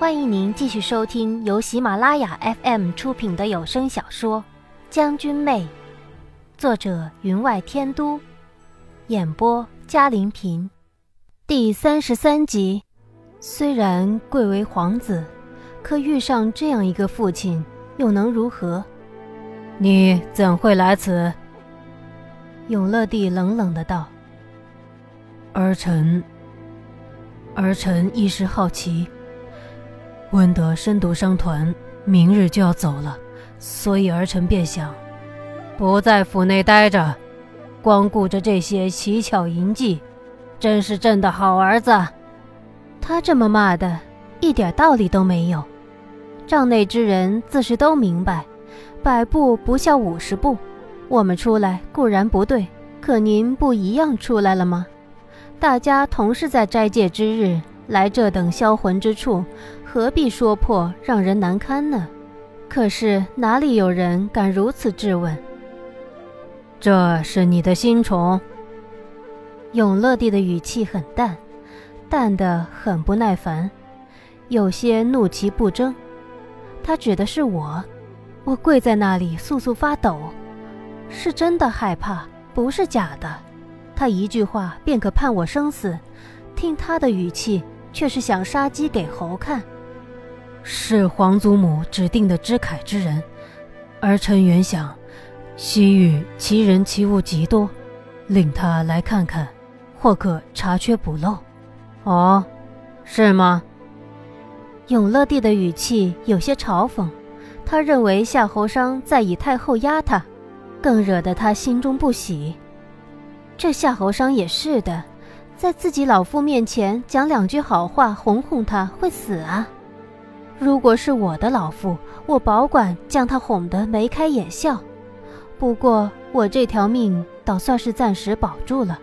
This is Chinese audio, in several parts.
欢迎您继续收听由喜马拉雅 FM 出品的有声小说《将军妹》，作者云外天都，演播嘉玲平，第三十三集。虽然贵为皇子，可遇上这样一个父亲，又能如何？你怎会来此？永乐帝冷冷的道：“儿臣，儿臣一时好奇。”温德深度商团明日就要走了，所以儿臣便想，不在府内待着，光顾着这些奇巧淫技，真是朕的好儿子。他这么骂的，一点道理都没有。帐内之人自是都明白，百步不孝五十步。我们出来固然不对，可您不一样出来了吗？大家同是在斋戒之日来这等销魂之处。何必说破，让人难堪呢？可是哪里有人敢如此质问？这是你的新宠。永乐帝的语气很淡，淡得很不耐烦，有些怒其不争。他指的是我，我跪在那里簌簌发抖，是真的害怕，不是假的。他一句话便可判我生死，听他的语气，却是想杀鸡给猴看。是皇祖母指定的知凯之人，儿臣原想，西域奇人奇物极多，令他来看看，或可查缺补漏。哦，是吗？永乐帝的语气有些嘲讽，他认为夏侯商在以太后压他，更惹得他心中不喜。这夏侯商也是的，在自己老父面前讲两句好话哄哄他，会死啊！如果是我的老父，我保管将他哄得眉开眼笑。不过我这条命倒算是暂时保住了。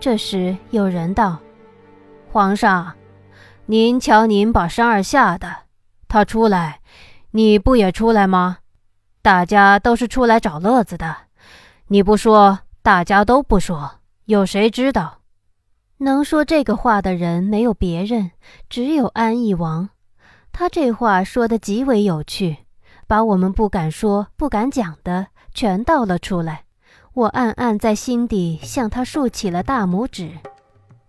这时有人道：“皇上，您瞧您把山儿吓的，他出来，你不也出来吗？大家都是出来找乐子的，你不说，大家都不说，有谁知道？能说这个话的人没有别人，只有安义王。”他这话说的极为有趣，把我们不敢说、不敢讲的全道了出来。我暗暗在心底向他竖起了大拇指。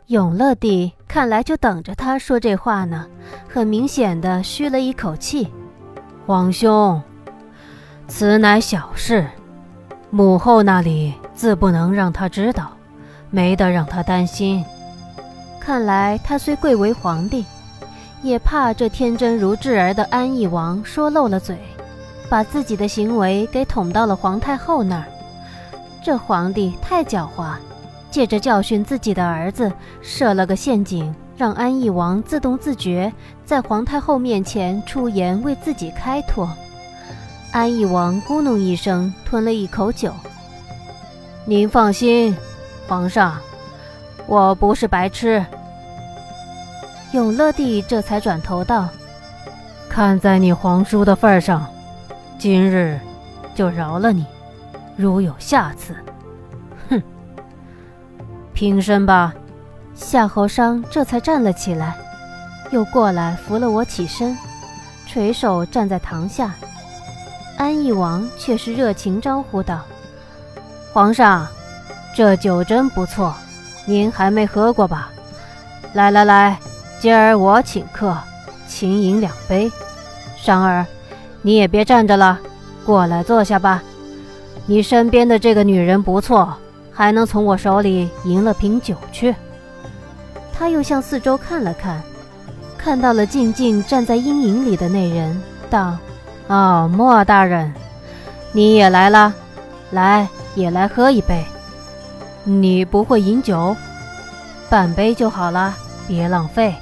永乐帝看来就等着他说这话呢，很明显的吁了一口气。皇兄，此乃小事，母后那里自不能让他知道，没得让他担心。看来他虽贵为皇帝。也怕这天真如稚儿的安义王说漏了嘴，把自己的行为给捅到了皇太后那儿。这皇帝太狡猾，借着教训自己的儿子，设了个陷阱，让安义王自动自觉在皇太后面前出言为自己开脱。安义王咕哝一声，吞了一口酒。您放心，皇上，我不是白痴。永乐帝这才转头道：“看在你皇叔的份上，今日就饶了你。如有下次，哼，平身吧。”夏侯商这才站了起来，又过来扶了我起身，垂手站在堂下。安义王却是热情招呼道：“皇上，这酒真不错，您还没喝过吧？来来来。”今儿我请客，请饮两杯。商儿，你也别站着了，过来坐下吧。你身边的这个女人不错，还能从我手里赢了瓶酒去。他又向四周看了看，看到了静静站在阴影里的那人，道：“哦，莫大人，你也来了，来，也来喝一杯。你不会饮酒，半杯就好了，别浪费。”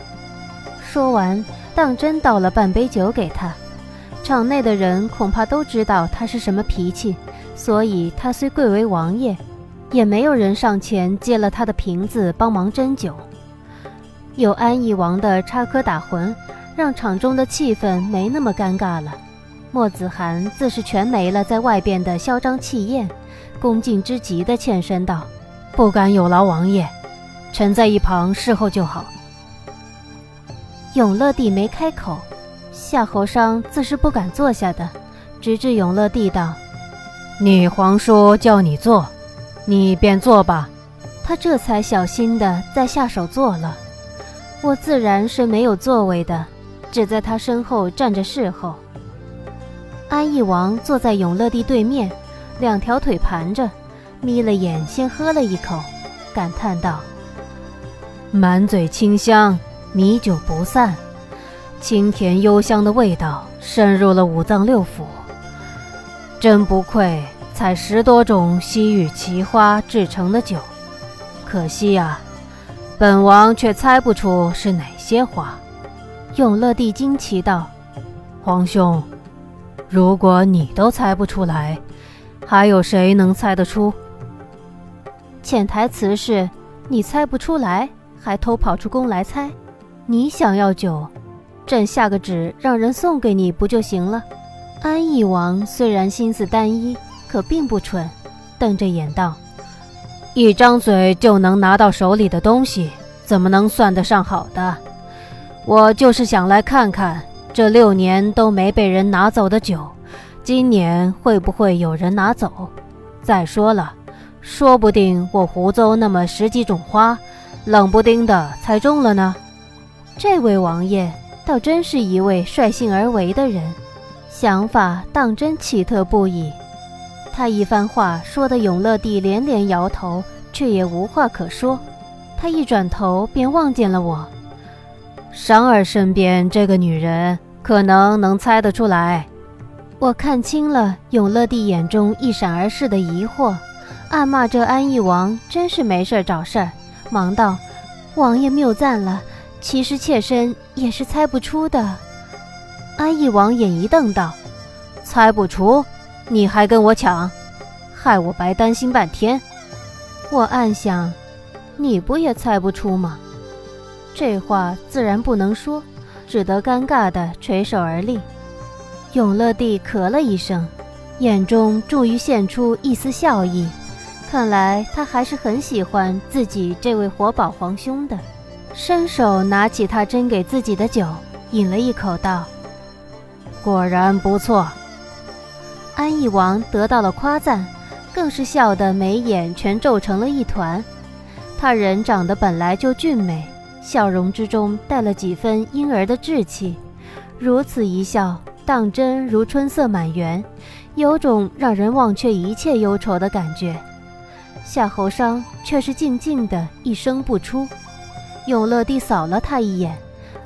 说完，当真倒了半杯酒给他。场内的人恐怕都知道他是什么脾气，所以他虽贵为王爷，也没有人上前接了他的瓶子帮忙斟酒。有安义王的插科打诨，让场中的气氛没那么尴尬了。莫子涵自是全没了在外边的嚣张气焰，恭敬之极的欠身道：“不敢有劳王爷，臣在一旁侍候就好。”永乐帝没开口，夏侯商自是不敢坐下的，直至永乐帝道：“你皇叔叫你坐，你便坐吧。”他这才小心的再下手坐了。我自然是没有座位的，只在他身后站着侍候。安义王坐在永乐帝对面，两条腿盘着，眯了眼，先喝了一口，感叹道：“满嘴清香，米酒不散，清甜幽香的味道渗入了五脏六腑。真不愧采十多种西域奇花制成的酒，可惜呀。”本王却猜不出是哪些花。永乐帝惊奇道：“皇兄，如果你都猜不出来，还有谁能猜得出？”潜台词是：你猜不出来，还偷跑出宫来猜。你想要酒，朕下个旨让人送给你不就行了？安义王虽然心思单一，可并不蠢，瞪着眼道。一张嘴就能拿到手里的东西，怎么能算得上好的？我就是想来看看，这六年都没被人拿走的酒，今年会不会有人拿走？再说了，说不定我胡诌那么十几种花，冷不丁的猜中了呢。这位王爷倒真是一位率性而为的人，想法当真奇特不已。他一番话说的永乐帝连连摇头，却也无话可说。他一转头便望见了我，商儿身边这个女人可能能猜得出来。我看清了永乐帝眼中一闪而逝的疑惑，暗骂这安义王真是没事找事儿，忙道：“王爷谬赞了，其实妾身也是猜不出的。”安义王眼一瞪道：“猜不出？”你还跟我抢，害我白担心半天。我暗想，你不也猜不出吗？这话自然不能说，只得尴尬的垂手而立。永乐帝咳了一声，眼中终于现出一丝笑意，看来他还是很喜欢自己这位活宝皇兄的。伸手拿起他斟给自己的酒，饮了一口，道：“果然不错。”安义王得到了夸赞，更是笑得眉眼全皱成了一团。他人长得本来就俊美，笑容之中带了几分婴儿的稚气，如此一笑，当真如春色满园，有种让人忘却一切忧愁的感觉。夏侯商却是静静的一声不出。永乐帝扫了他一眼，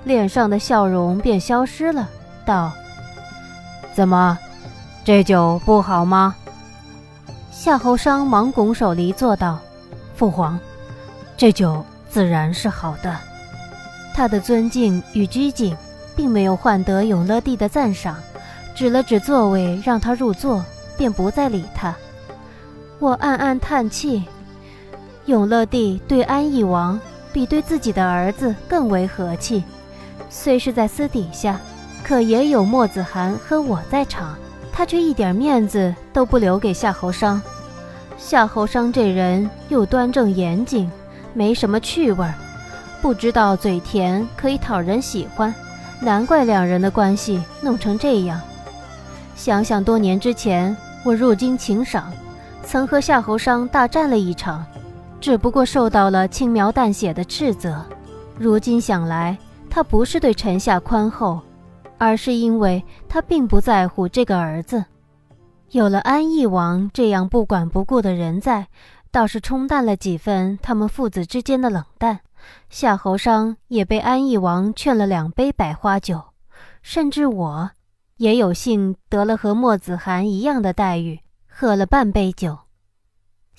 脸上的笑容便消失了，道：“怎么？”这酒不好吗？夏侯商忙拱手离座道：“父皇，这酒自然是好的。”他的尊敬与拘谨，并没有换得永乐帝的赞赏，指了指座位让他入座，便不再理他。我暗暗叹气，永乐帝对安义王比对自己的儿子更为和气，虽是在私底下，可也有墨子涵和我在场。他却一点面子都不留给夏侯商。夏侯商这人又端正严谨，没什么趣味儿，不知道嘴甜可以讨人喜欢，难怪两人的关系弄成这样。想想多年之前我入京请赏，曾和夏侯商大战了一场，只不过受到了轻描淡写的斥责。如今想来，他不是对臣下宽厚。而是因为他并不在乎这个儿子，有了安义王这样不管不顾的人在，倒是冲淡了几分他们父子之间的冷淡。夏侯商也被安义王劝了两杯百花酒，甚至我也有幸得了和墨子涵一样的待遇，喝了半杯酒。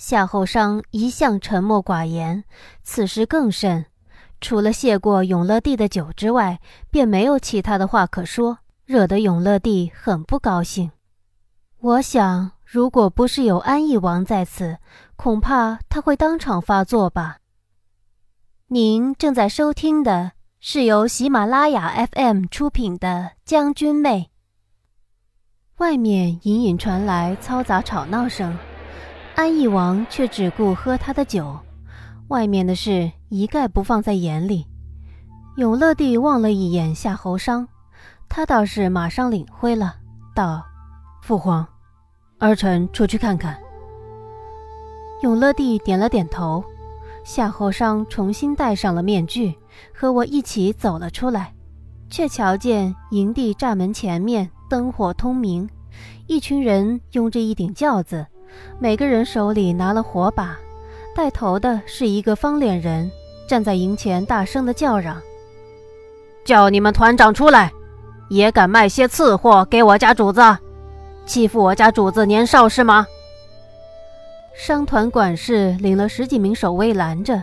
夏侯商一向沉默寡言，此时更甚。除了谢过永乐帝的酒之外，便没有其他的话可说，惹得永乐帝很不高兴。我想，如果不是有安义王在此，恐怕他会当场发作吧。您正在收听的是由喜马拉雅 FM 出品的《将军妹》。外面隐隐传来嘈杂吵闹声，安义王却只顾喝他的酒。外面的事一概不放在眼里。永乐帝望了一眼夏侯商，他倒是马上领会了，道：“父皇，儿臣出去看看。”永乐帝点了点头，夏侯商重新戴上了面具，和我一起走了出来，却瞧见营地栅门前面灯火通明，一群人拥着一顶轿子，每个人手里拿了火把，带头的是一个方脸人，站在营前大声的叫嚷：“叫你们团长出来，也敢卖些次货给我家主子，欺负我家主子年少是吗？”商团管事领了十几名守卫拦着，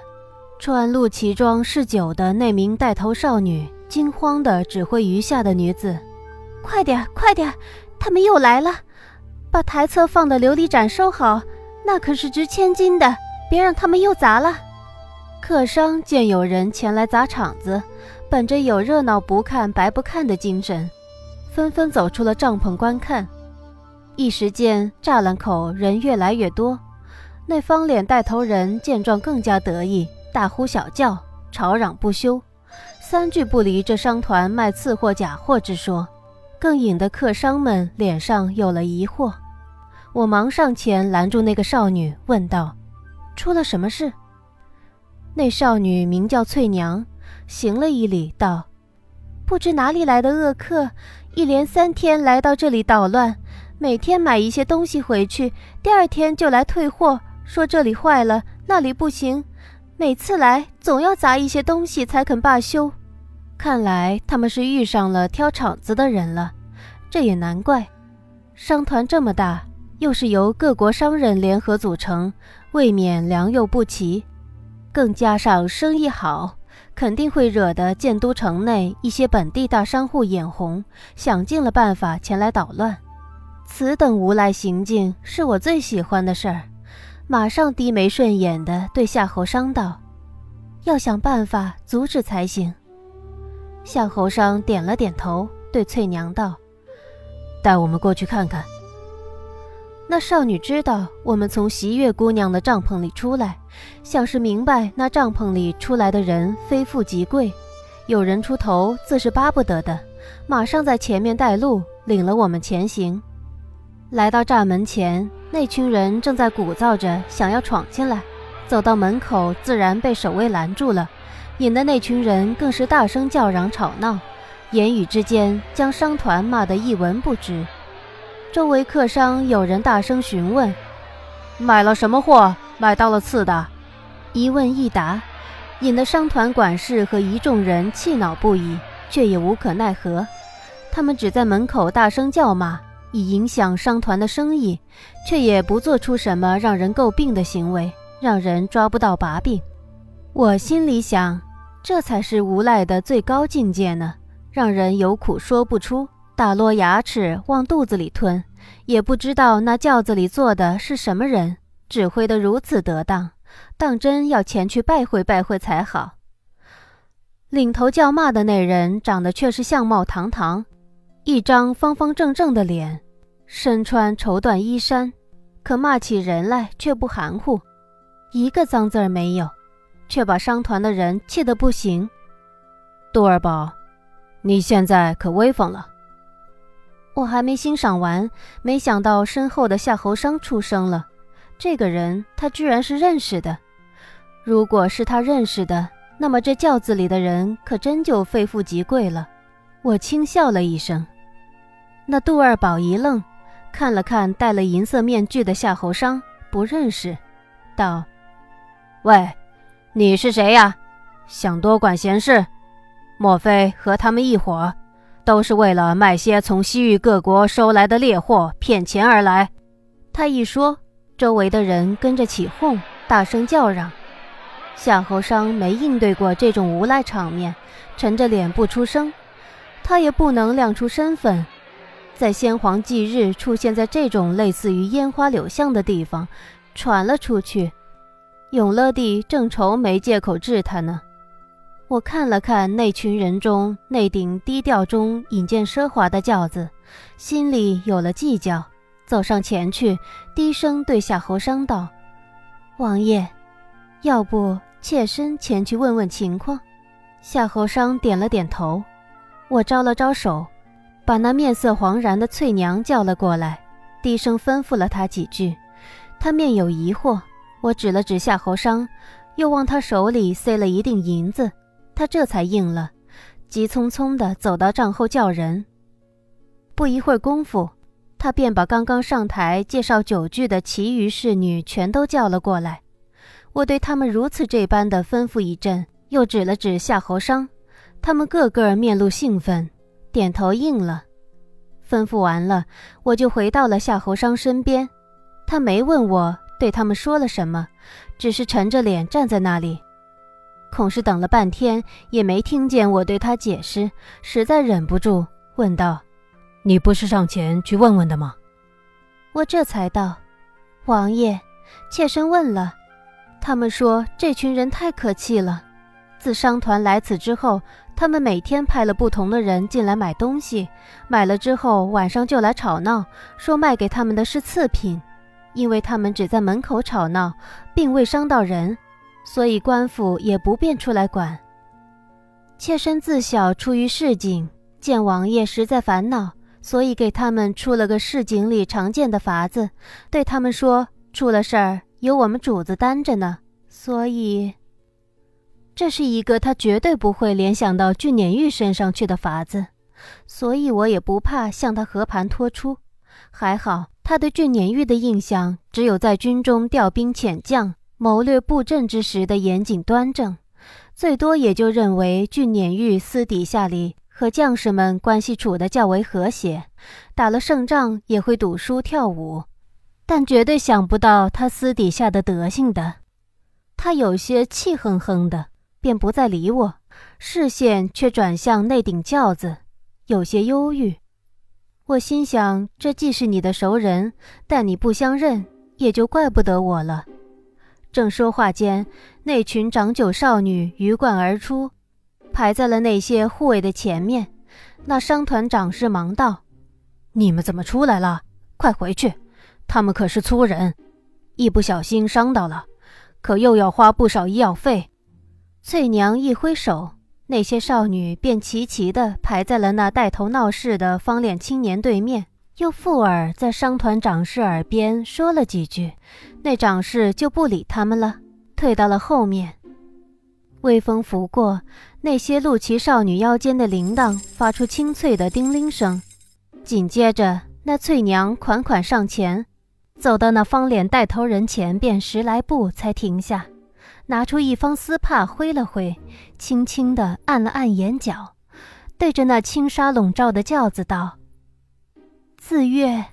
穿露脐装嗜酒的那名带头少女惊慌地指挥余下的女子：“快点，快点，他们又来了！把台侧放的琉璃盏收好，那可是值千金的，别让他们又砸了。”客商见有人前来砸场子，本着有热闹不看白不看的精神，纷纷走出了帐篷观看。一时间，栅栏口人越来越多。那方脸带头人见状更加得意，大呼小叫，吵嚷不休，三句不离这商团卖次货假货之说，更引得客商们脸上有了疑惑。我忙上前拦住那个少女，问道：“出了什么事？”那少女名叫翠娘，行了一礼，道：“不知哪里来的恶客，一连三天来到这里捣乱，每天买一些东西回去，第二天就来退货。”说这里坏了，那里不行，每次来总要砸一些东西才肯罢休。看来他们是遇上了挑场子的人了，这也难怪。商团这么大，又是由各国商人联合组成，未免良莠不齐，更加上生意好，肯定会惹得建都城内一些本地大商户眼红，想尽了办法前来捣乱。此等无赖行径，是我最喜欢的事儿。马上低眉顺眼地对夏侯商道：“要想办法阻止才行。”夏侯商点了点头，对翠娘道：“带我们过去看看。”那少女知道我们从席月姑娘的帐篷里出来，像是明白那帐篷里出来的人非富即贵，有人出头自是巴不得的，马上在前面带路，领了我们前行。来到栅门前，那群人正在鼓噪着想要闯进来，走到门口自然被守卫拦住了，引得那群人更是大声叫嚷吵闹，言语之间将商团骂得一文不值。周围客商有人大声询问：“买了什么货？买到了次的？”一问一答，引得商团管事和一众人气恼不已，却也无可奈何。他们只在门口大声叫骂。以影响商团的生意，却也不做出什么让人诟病的行为，让人抓不到把柄。我心里想，这才是无赖的最高境界呢，让人有苦说不出，打落牙齿往肚子里吞，也不知道那轿子里坐的是什么人，指挥得如此得当，当真要前去拜会拜会才好。领头叫骂的那人长得却是相貌堂堂。一张方方正正的脸，身穿绸缎衣衫，可骂起人来却不含糊，一个脏字儿没有，却把商团的人气得不行。杜二宝，你现在可威风了。我还没欣赏完，没想到身后的夏侯商出声了。这个人他居然是认识的，如果是他认识的，那么这轿子里的人可真就非富即贵了。我轻笑了一声。那杜二宝一愣，看了看戴了银色面具的夏侯商，不认识，道：“喂，你是谁呀？想多管闲事？莫非和他们一伙，都是为了卖些从西域各国收来的猎货骗钱而来？”他一说，周围的人跟着起哄，大声叫嚷。夏侯商没应对过这种无赖场面，沉着脸不出声。他也不能亮出身份。在先皇忌日出现在这种类似于烟花柳巷的地方，传了出去，永乐帝正愁没借口治他呢。我看了看那群人中那顶低调中引见奢华的轿子，心里有了计较，走上前去，低声对夏侯商道：“王爷，要不妾身前去问问情况？”夏侯商点了点头，我招了招手，把那面色惶然的翠娘叫了过来，低声吩咐了她几句。她面有疑惑，我指了指夏侯商，又往他手里塞了一锭银子，他这才应了，急匆匆地走到帐后叫人。不一会儿功夫，他便把刚刚上台介绍酒具的其余侍女全都叫了过来。我对他们如此这般的吩咐一阵，又指了指夏侯商，他们个个面露兴奋，点头应了。吩咐完了，我就回到了夏侯商身边。他没问我对他们说了什么，只是沉着脸站在那里。恐是等了半天也没听见我对他解释，实在忍不住问道：“你不是上前去问问的吗？”我这才道：“王爷，妾身问了。”他们说这群人太可气了。自商团来此之后，他们每天派了不同的人进来买东西，买了之后晚上就来吵闹，说卖给他们的是次品，因为他们只在门口吵闹，并未伤到人，所以官府也不便出来管。妾身自小出于市井，见王爷实在烦恼，所以给他们出了个市井里常见的法子，对他们说出了事儿。有我们主子担着呢，所以这是一个他绝对不会联想到俊撵玉身上去的法子，所以我也不怕向他和盘托出。还好他对俊撵玉的印象只有在军中调兵遣将、谋略布阵之时的严谨端正，最多也就认为俊撵玉私底下里和将士们关系处得较为和谐，打了胜仗也会赌书跳舞。但绝对想不到他私底下的德行的，他有些气哼哼的，便不再理我，视线却转向那顶轿子，有些忧郁。我心想，这既是你的熟人，但你不相认，也就怪不得我了。正说话间，那群长酒少女鱼贯而出，排在了那些护卫的前面。那商团长是忙道：“你们怎么出来了？快回去！”他们可是粗人，一不小心伤到了，可又要花不少医药费。翠娘一挥手，那些少女便齐齐地排在了那带头闹事的方脸青年对面，又附耳在商团长士耳边说了几句，那长士就不理他们了，退到了后面。微风拂过，那些露脐少女腰间的铃铛发出清脆的叮铃声，紧接着那翠娘款款上前。走到那方脸带头人前，便十来步才停下，拿出一方丝帕挥了挥，轻轻地按了按眼角，对着那轻纱笼罩的轿子道：“子月，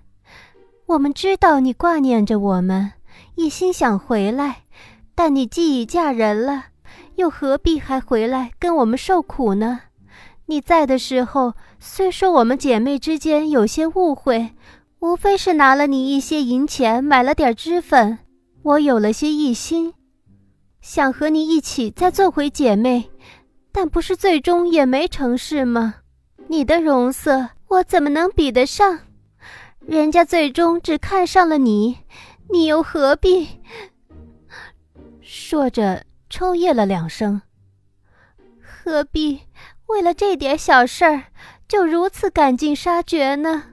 我们知道你挂念着我们，一心想回来，但你既已嫁人了，又何必还回来跟我们受苦呢？你在的时候，虽说我们姐妹之间有些误会。”无非是拿了你一些银钱，买了点脂粉，我有了些异心，想和你一起再做回姐妹，但不是最终也没成事吗？你的容色我怎么能比得上？人家最终只看上了你，你又何必？说着抽噎了两声，何必为了这点小事儿就如此赶尽杀绝呢？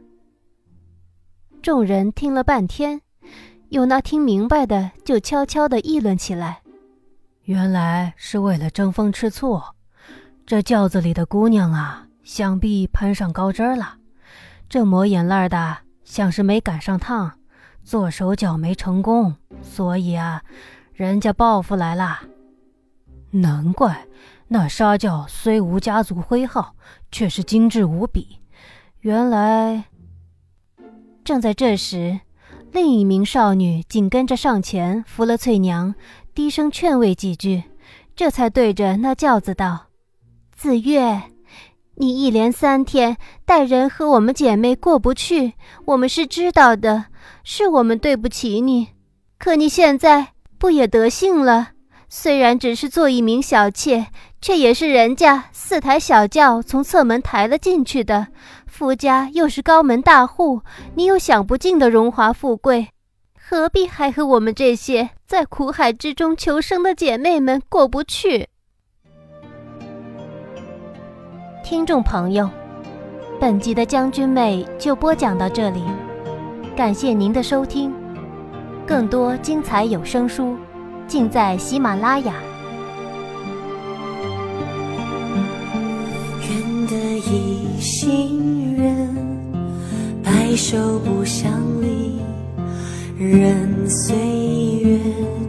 众人听了半天，有那听明白的，就悄悄地议论起来。原来是为了争风吃醋，这轿子里的姑娘啊，想必攀上高枝了。这抹眼泪的，像是没赶上趟，做手脚没成功，所以啊，人家报复来了。难怪那沙轿虽无家族徽号，却是精致无比。原来。正在这时，另一名少女紧跟着上前扶了翠娘，低声劝慰几句，这才对着那轿子道：“子月，你一连三天带人和我们姐妹过不去，我们是知道的，是我们对不起你。可你现在不也得幸了？虽然只是做一名小妾，却也是人家四抬小轿从侧门抬了进去的。”夫家又是高门大户，你有享不尽的荣华富贵，何必还和我们这些在苦海之中求生的姐妹们过不去？听众朋友，本集的将军妹就播讲到这里，感谢您的收听。更多精彩有声书，尽在喜马拉雅。愿得一心人，白首不相，任岁月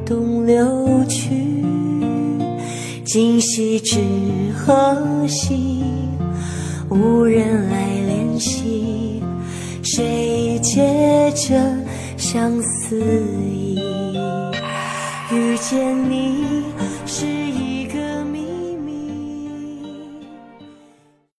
东流去。今夕知何夕？无人来怜惜，谁解这相思意？遇见你。